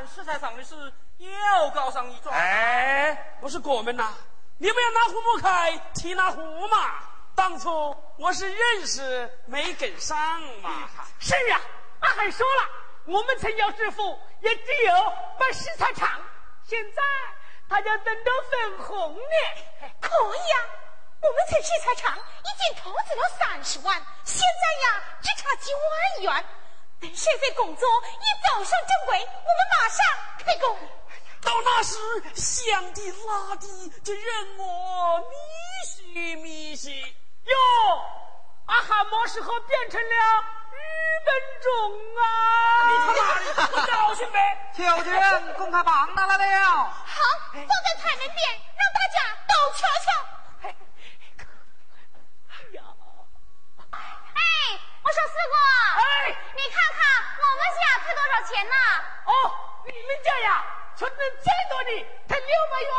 村办食材厂的事又搞上一桩？哎，不是我们呐，你们要拿壶不开提拿壶嘛。当初我是认识没跟上嘛。是啊，阿海说了，我们曾要致富，也只有办石材厂。现在他家等着分红呢。可以啊，我们在石材厂已经投资了三十万，现在呀只差几万元。等税费工作一走上正轨，我们马上开工。到那时，香的拉的，就任我米西米西哟。阿哈么时候变成了日本种啊？你他妈的不高兴呗？秋天公开榜拿来了。好，放在台门边，让大家都瞧瞧。哎呀！哎，我说四哥，哎，你看看我们家才多少钱呢？哦，你们家呀？存的最多的才六百元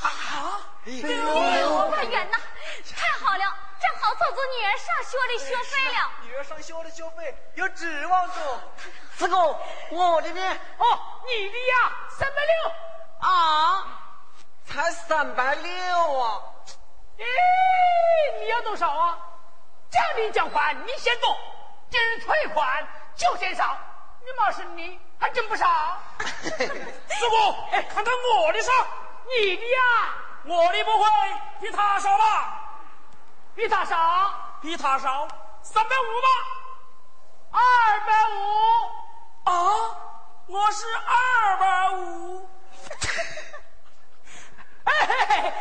啊！六百元呐，太好了，正好凑足女儿上学的学费了。女儿上学的学费有指望着。四哥，我的呢？哦，你的呀，三百六啊，才三百六啊！咦，你要多少啊？奖励奖款你先多，今日退款就嫌少。你妈是你。还真不少，师傅，哎，看看我的少，你的呀，我的不会比他少吧？比他少，比他少，三百五吧？二百五啊？我是二百五。哎嘿嘿，哎，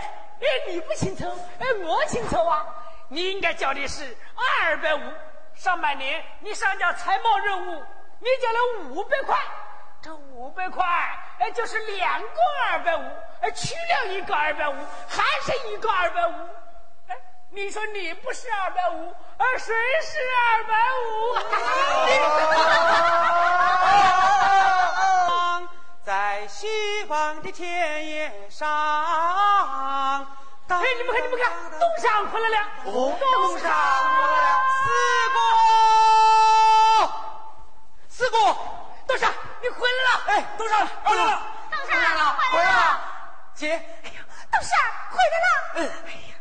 你不清楚，哎，我清楚啊。你应该交的是二百五。上半年你上交财贸任务。你交了五百块，这五百块哎，就是两个二百五，哎，去了一个二百五，还是一个二百五，哎，你说你不是二百五，而谁是二百五？在西方的田野上，哎，你们看，你们看，东山回来了，东山回来了，四哥。四姑，东山，你回来了！哎，东山，回来了，东山回来了，回来了，姐，哎呀，东山回来了！嗯，哎呀，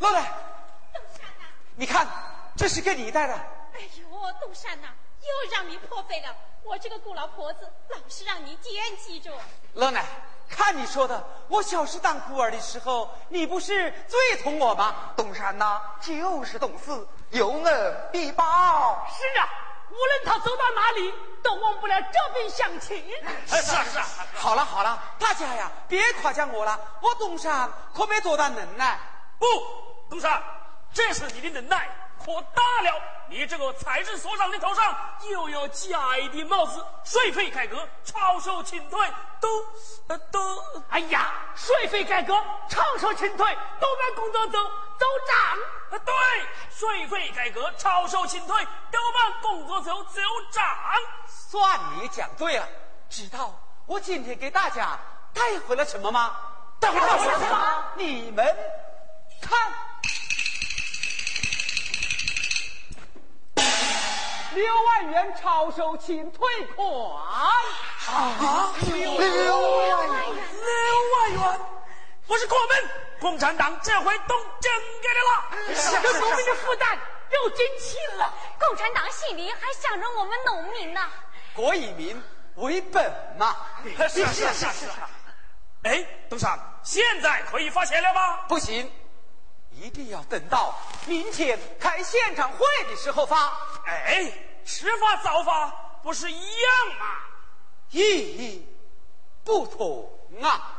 老奶，东山呐，你看，这是给你带的。哎呦，东山呐，又让你破费了。我这个姑老婆子，老是让你惦记着。老奶，看你说的，我小时当孤儿的时候，你不是最疼我吗？东山呐，就是懂事，有恩必报。是啊。无论他走到哪里，都忘不了这份乡情。是啊是啊，好了好了，大家呀，别夸奖我了，我东山可没多大能耐。不，东山，这是你的能耐可大了。你这个财政所长的头上又有加一顶帽子，税费改革、超收清退都呃都。哎呀，税费改革、超收清退都办工作都都涨。对，税费改革、超收清退都办工作走走涨。算你讲对了。知道我今天给大家带回了什么吗？带回了什么？你们看。六万元超收请退款啊！六万元，六万元，不是我们共产党这回动真格的了，这农民的负担又减轻了。共产党心里还想着我们农民呢。国以民为本嘛，是是是是。哎，东山，现在可以发钱了吗？不行，一定要等到明天开现场会的时候发。哎。迟发早发不是一样吗？意义不同啊。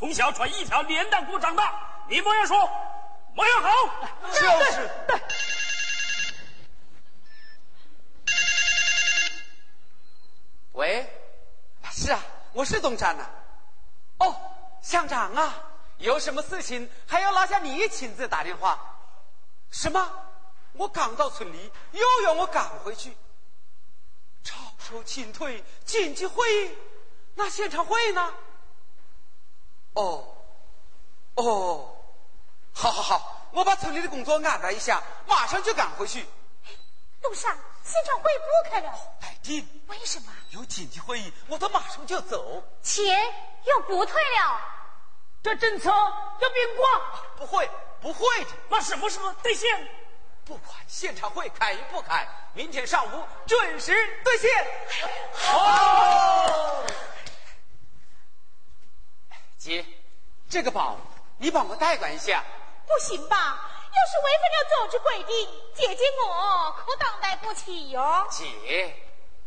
从小穿一条连裆裤长大，你莫要说，莫要好。就是。喂，是啊，我是东山呐、哦，乡长啊，有什么事情还要拉下你亲自打电话？什么？我刚到村里，又要我赶回去。超收进退紧急会议，那现场会呢？哦，哦，好好好，我把村里的工作安排一下，马上就赶回去。路上现场会不开了，待定，为什么？有紧急会议，我都马上就走。钱又不退了，这政策要变卦。不会，不会的。那什么时候兑现？不管现场会开与不开，明天上午准时兑现。好，姐，这个宝你帮我代管一下。不行吧？要是违反了组织规定，姐姐我可担待不起哟。姐，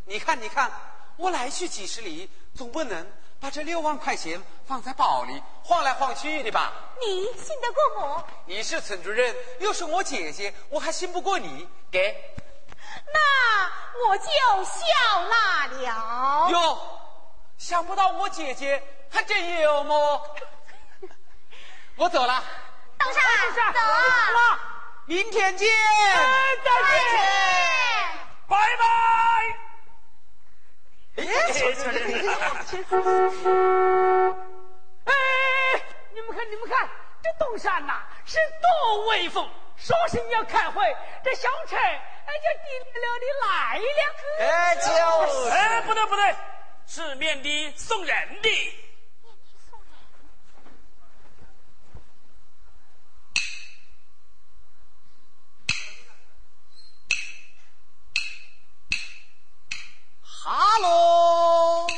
你看，你看，我来去几十里，总不能把这六万块钱放在包里晃来晃去的吧？你信得过我？你是村主任，又是我姐姐，我还信不过你。给，那我就笑纳了。哟，想不到我姐姐还真幽默？我走了，东山东山走了，明天见。再见。拜拜。哎，你们看，你们看，这东山呐、是多威风！说是你要开会，这小车哎就滴溜溜的来了。哎，就是。哎，不对不对，是面的送人的。哈喽，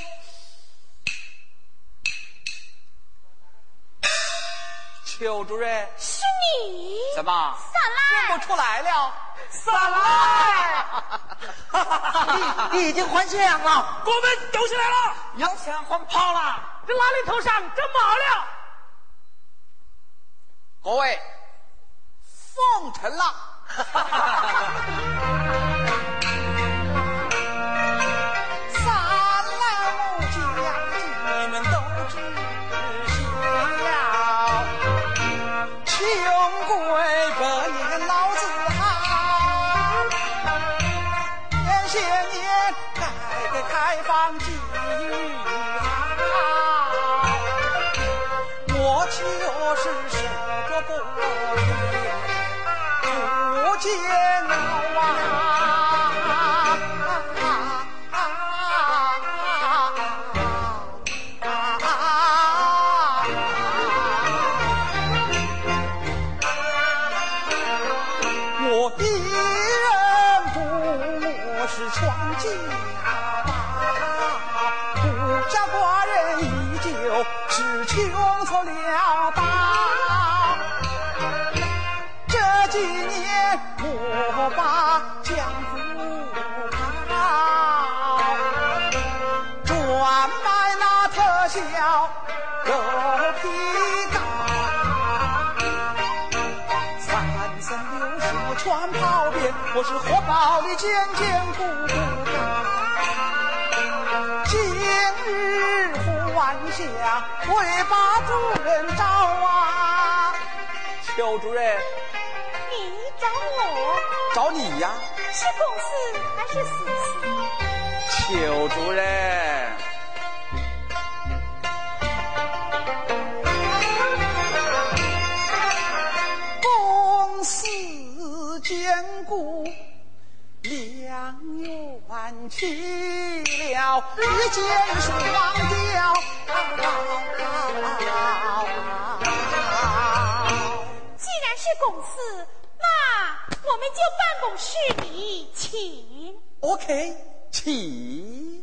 邱主任，是你？怎么认不出来了？散来，你你已经还钱了？我们丢下来了。洋钱还跑了。这拉里头上真毛了。各位，奉承了。爆的件件不到。今日还乡，为把主人找啊！邱主任，你找我？找你呀，是？公事还是私事？邱主任。公私兼顾，两元去了，一箭双雕。既然是公事，那我们就办公室里请。OK，请。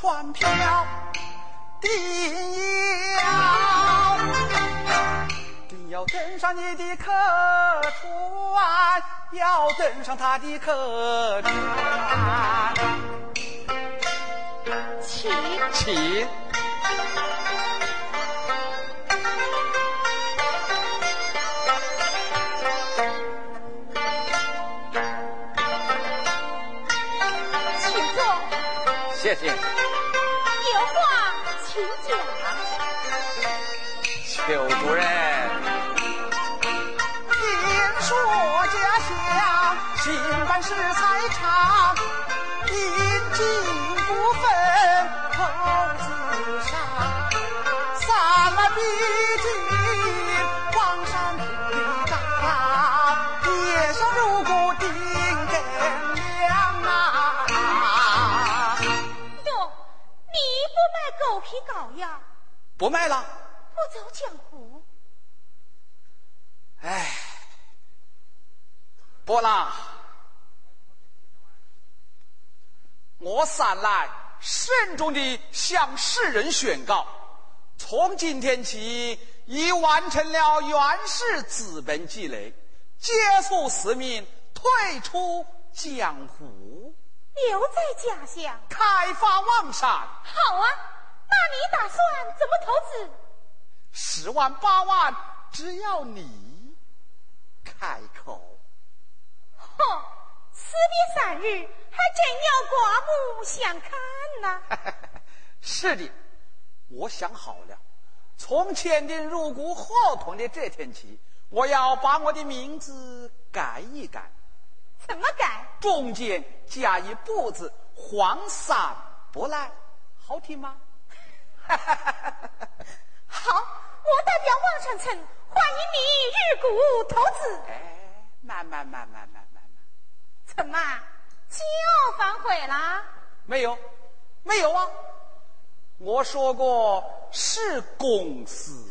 船票。定要定要登上你的客船，要登上他的客不卖了。不走江湖，哎，伯浪，我三来慎重的向世人宣告：从今天起，已完成了原始资本积累，结束使命，退出江湖，留在家乡，开发望山。好啊，那你打算怎么投资？十万八万，只要你开口。哼，此别三日，还真要刮目相看呐！是的，我想好了，从签订入股合同的这天起，我要把我的名字改一改。怎么改？中间加一“不”字，黄山不赖，好听吗？好，我代表望山村欢迎你入股投资。哎，慢慢慢慢慢慢慢，怎么就要反悔了？没有，没有啊！我说过是公司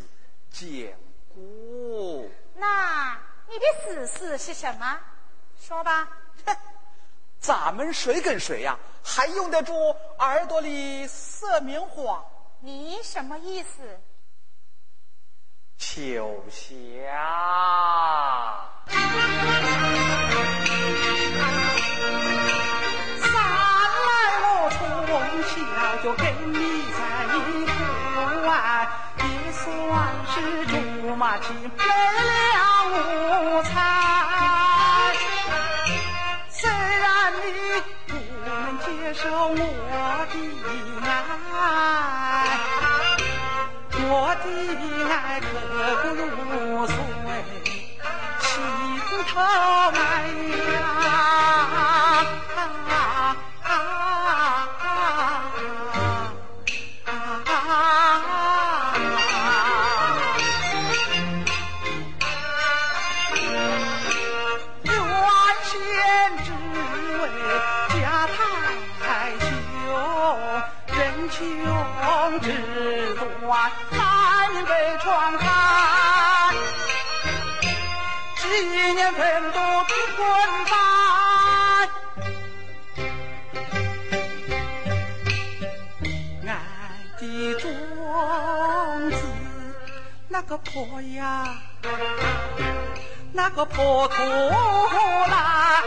兼顾。那你的私事是什么？说吧。哼，咱们谁跟谁呀？还用得着耳朵里塞棉花？你什么意思？秋霞，三来我从小就跟你在一块，也算是竹马青梅了心头那个坡呀，那个坡土啦。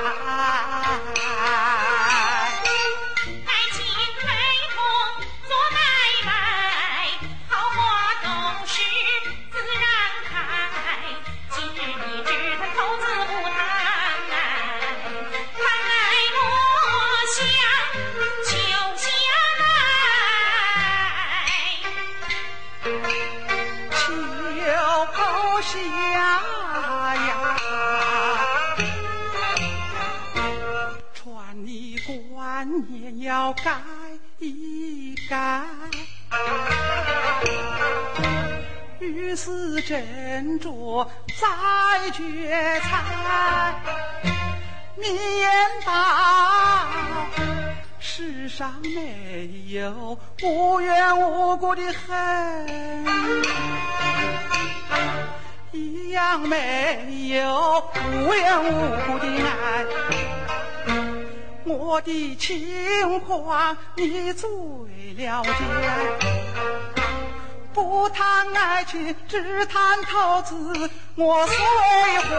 一改。于是斟酌再决裁，你言道世上没有无缘无故的恨，一样没有无缘无故的爱。我的情况你最了解。不谈爱情，只谈投资。我所谓何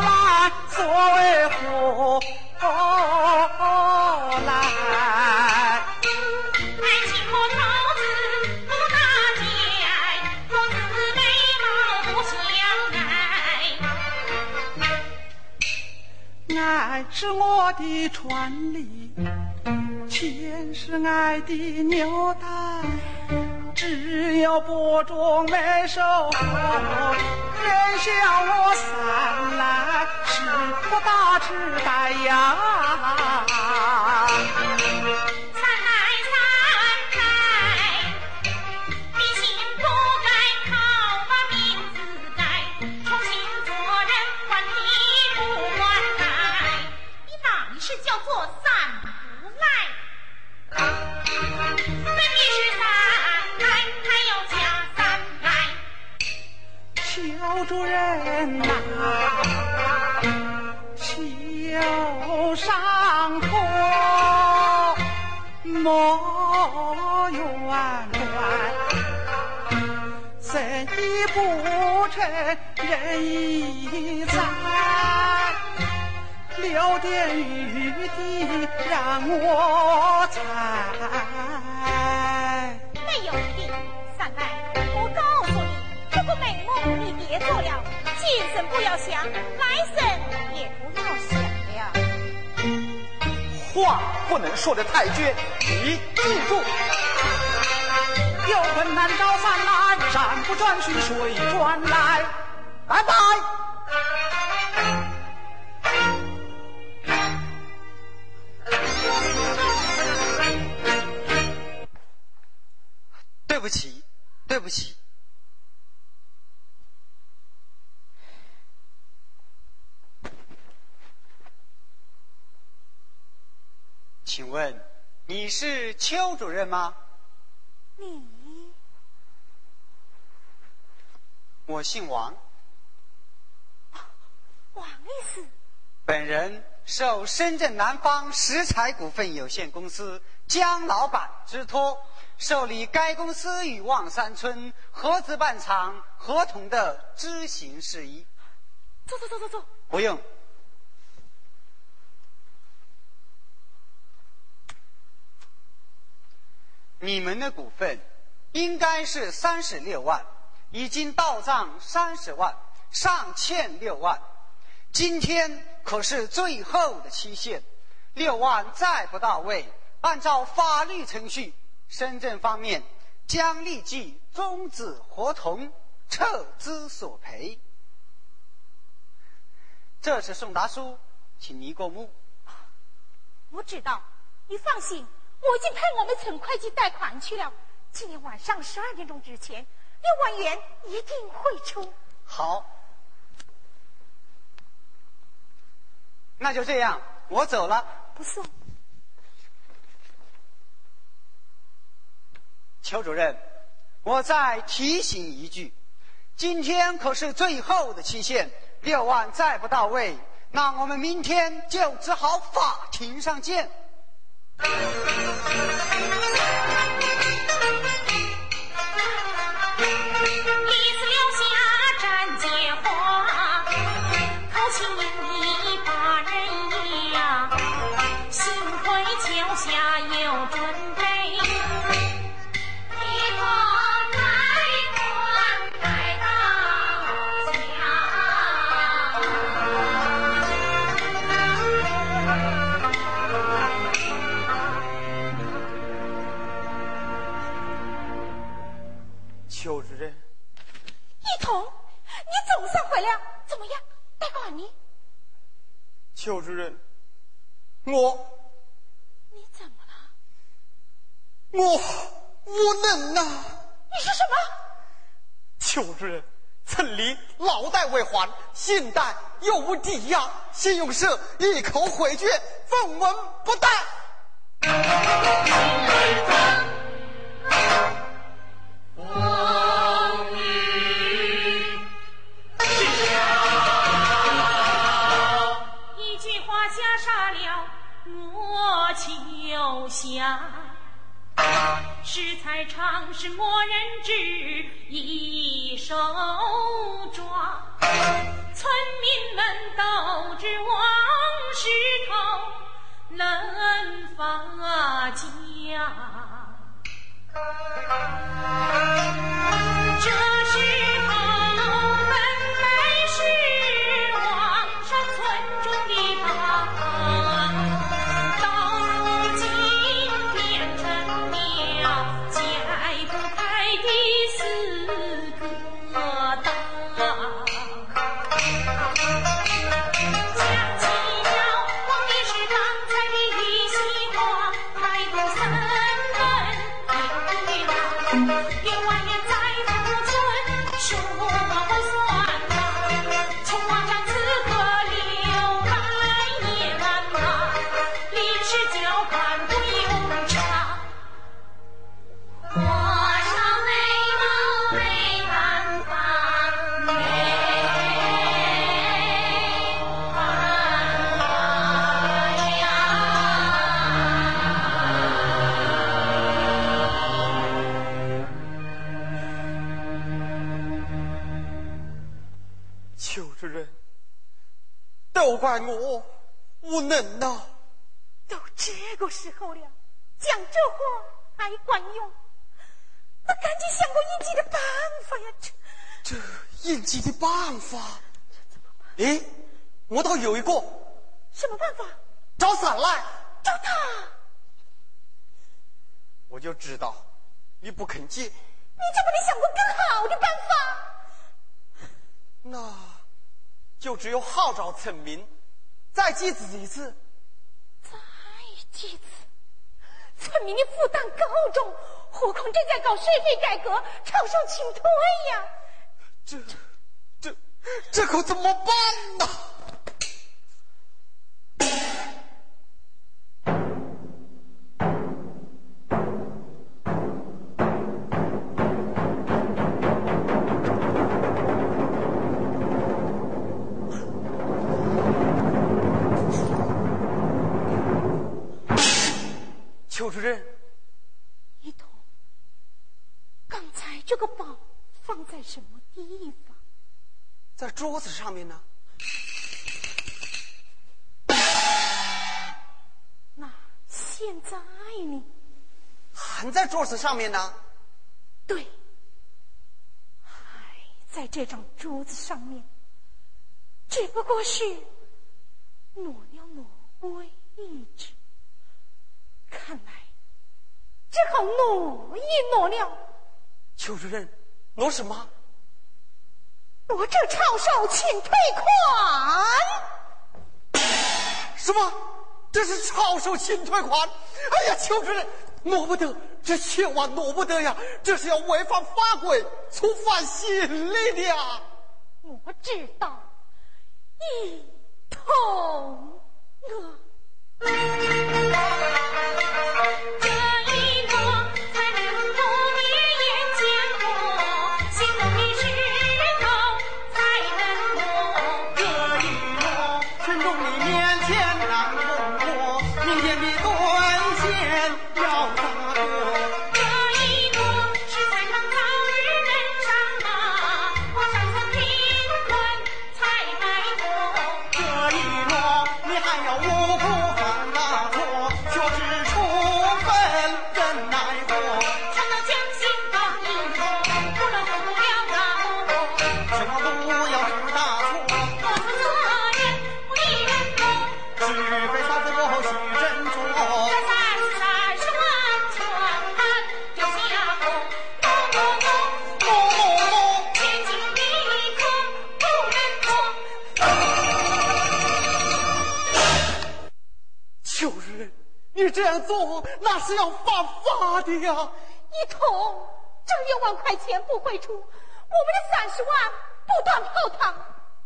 来？所谓何来？爱情和投资不搭界，投资美貌不相爱。爱是我的传理，钱是爱的纽带。只有播种没收获，人笑我三来是不大痴呆呀。成人已在，留点余地让我猜。没有余地，三来，我告诉你。这个美梦你别做了，今生不要想，来生也不要想了。话不能说的太绝，你记住。有困难找山来，山不转去水转来。拜拜。对不起，对不起。请问你是邱主任吗？你，我姓王。王律师。本人受深圳南方石材股份有限公司江老板之托，受理该公司与望山村合资办厂合同的执行事宜。坐坐坐坐坐。不用。你们的股份应该是三十六万，已经到账三十万，尚欠六万。今天可是最后的期限，六万再不到位，按照法律程序，深圳方面将立即终止合同，撤资索赔。这是送达书，请您过目。我知道，你放心。我已经派我们陈会计贷款去了，今天晚上十二点钟之前，六万元一定会出。好，那就这样，我走了。不送。邱主任，我再提醒一句，今天可是最后的期限，六万再不到位，那我们明天就只好法庭上见。用社一口回绝，分文不带。一句话吓傻了我秋香，食材常是莫人知，一手抓。村民们都知王石头能发家。这是就只有号召村民再祭祀一次。再祭祀，村民的负担高重，何况正在搞税费改革，超收请退呀！这这这可怎么办呢？上面呢。那现在呢？还在桌子上面呢。对，还在这张桌子上面，只不过是挪了挪位置。看来只好挪一挪了。邱主任，挪什么？我这超售请退款。什么？这是超售请退款！哎呀，邱主任，挪不得，这千万挪不得呀！这是要违反法规，触犯刑律的呀！我知道，一通啊。一桶这六万块钱不会出，我们的三十万不断泡汤，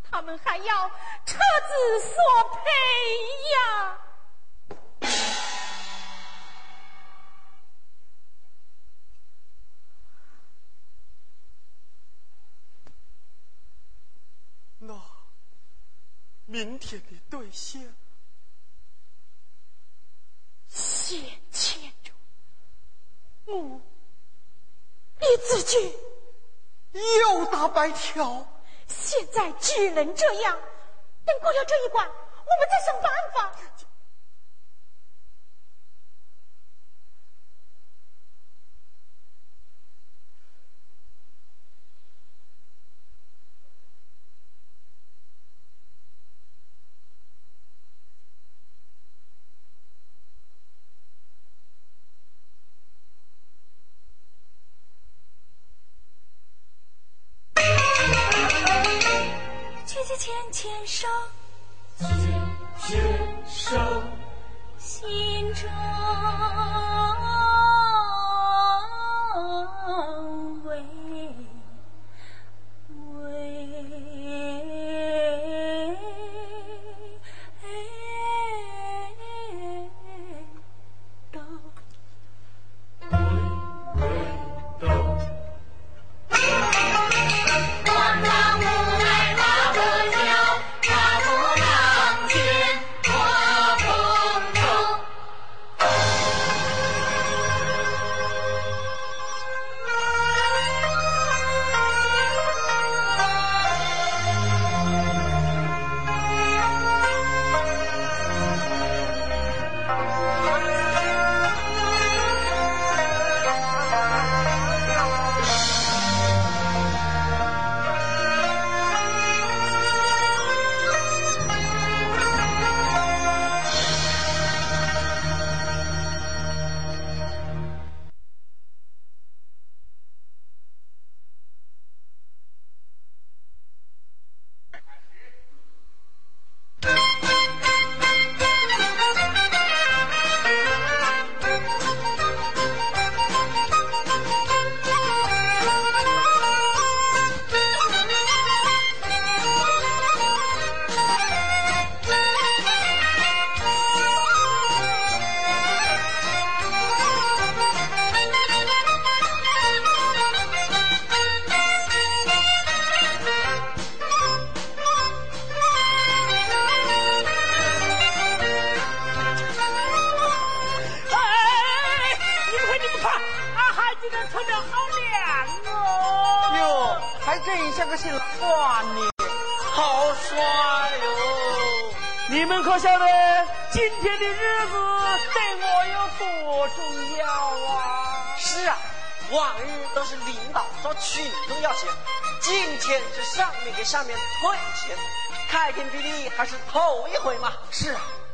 他们还要车子索赔呀！那明天的兑现，先我，你自己又打白条。现在只能这样，等过了这一关，我们再想办法。牵晓得今天的日子对我有多重要啊？是啊，往日都是领导找群众要钱，今天是上面给下面退钱，开天辟地还是头一回嘛。是啊，要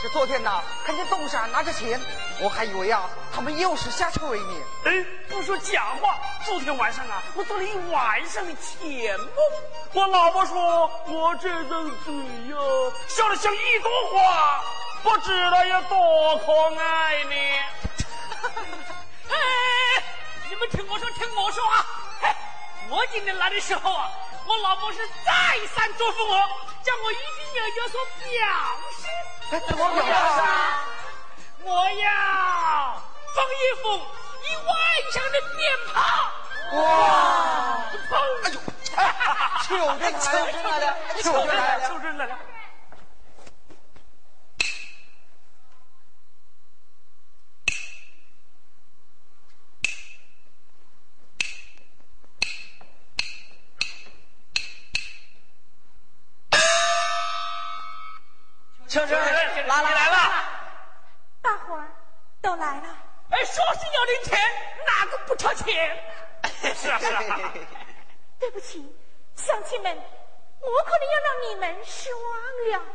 是昨天呐，看见东山拿着钱，我还以为啊，他们又是下垂呢。哎，不说假话，昨天晚上啊，我做了一晚上的甜梦。我老婆说我这张嘴呀，笑得像一朵花，不知道有多可爱呢。哎，你们听我说，听我说啊！哎，我今天来的时候啊，我老婆是再三嘱咐我，叫我一定要有所表示。哎，怎么表示啊？我要放一副一晚上的鞭炮。哇！砰！哎呦，求着求着来了，求着来了！求人来了。来了你来了。大伙儿都来了，哎，说是要零钱，哪个不掏钱？是啊是啊。对不起，乡亲们，我可能要让你们失望了。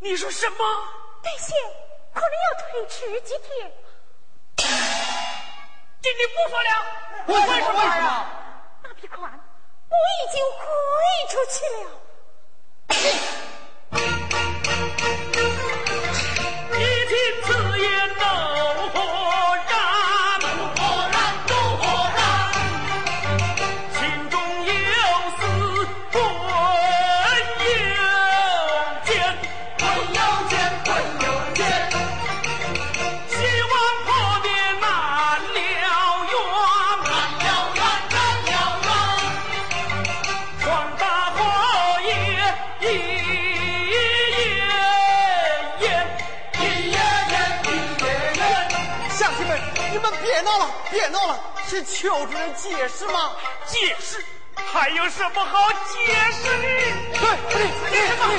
你说什么？兑现可能要推迟几天。今天不说了，为什么？为什么？那笔款我已经汇出去了。闹了，别闹了，是邱主任解释吗？解释还有什么好解释的？对，你你你，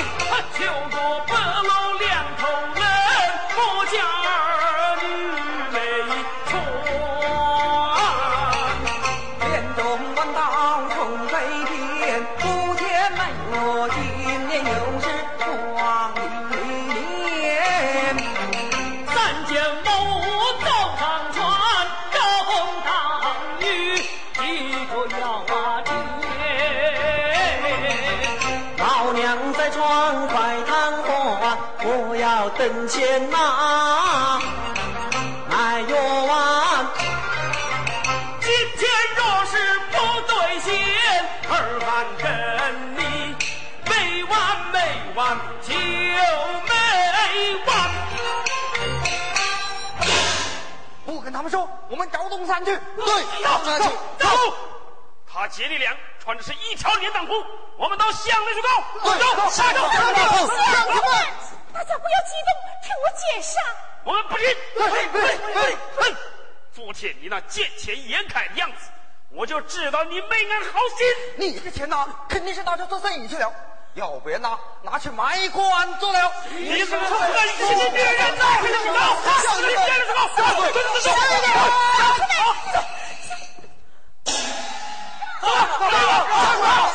求个白老两头人，我家等钱呐。哎呦啊！今天若是不兑现，儿俺跟你没完没完就没完。不跟他们说，我们找东山去。对，走走走！他姐弟俩穿的是一条连裆裤，我们到乡里去告。对走，下走，乡里走乡亲们，大家不要激动，听我解释。我们不听。对对对哼！昨天你那见钱眼开的样子，我就知道你没安好心。你的钱呐，肯定是拿去做生意去了，要不然呐，拿去买官做了。你是个狠心的别人呐！走，死你别人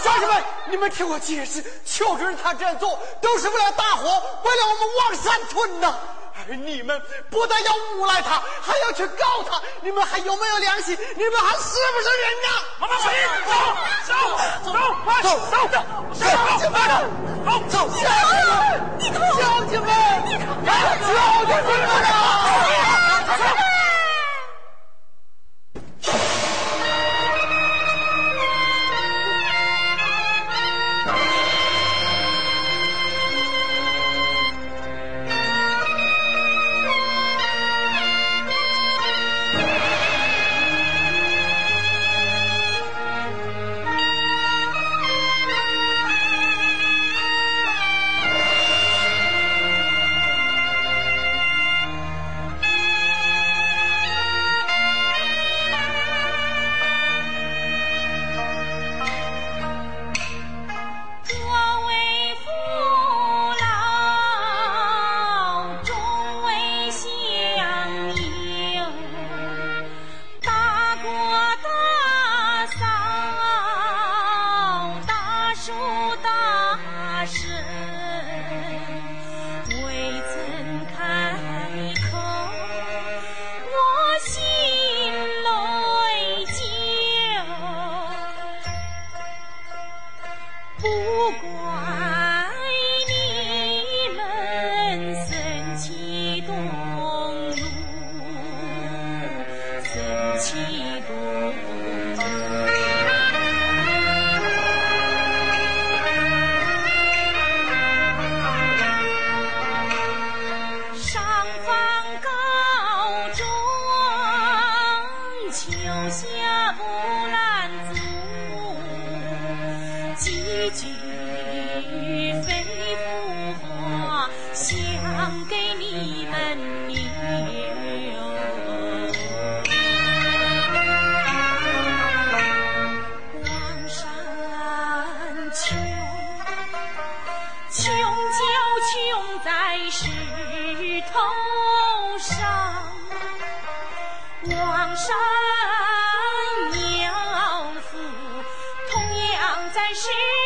乡亲们，你们听我解释，邱主任他这样做都是为了大伙，为了我们望山村呐。而你们不但要诬赖他，还要去告他，你们还有没有良心？你们还是不是人呐？妈妈，走，走，走，快走，走，走，乡亲们，走，走，乡亲们，乡亲们，乡亲们在世。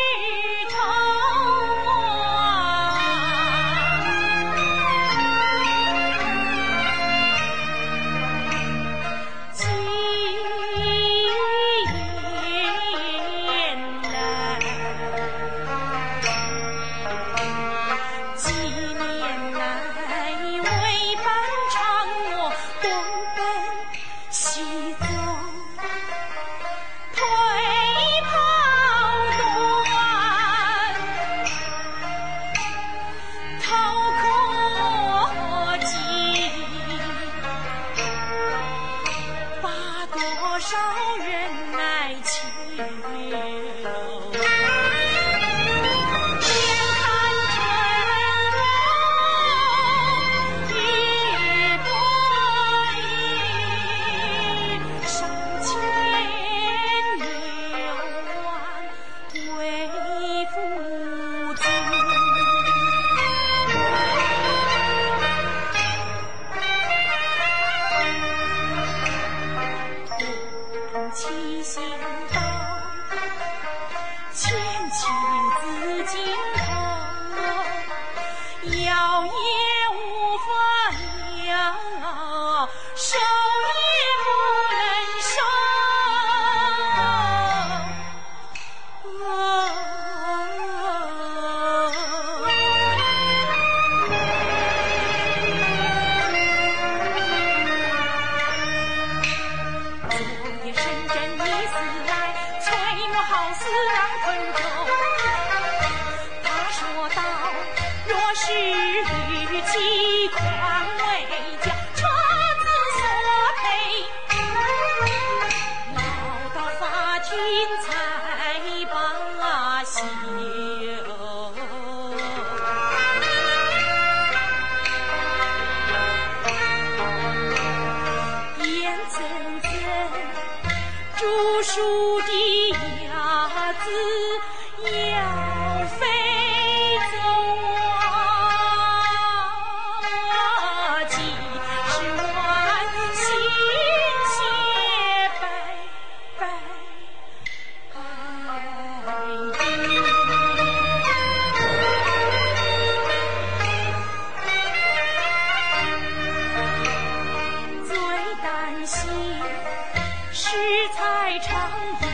食材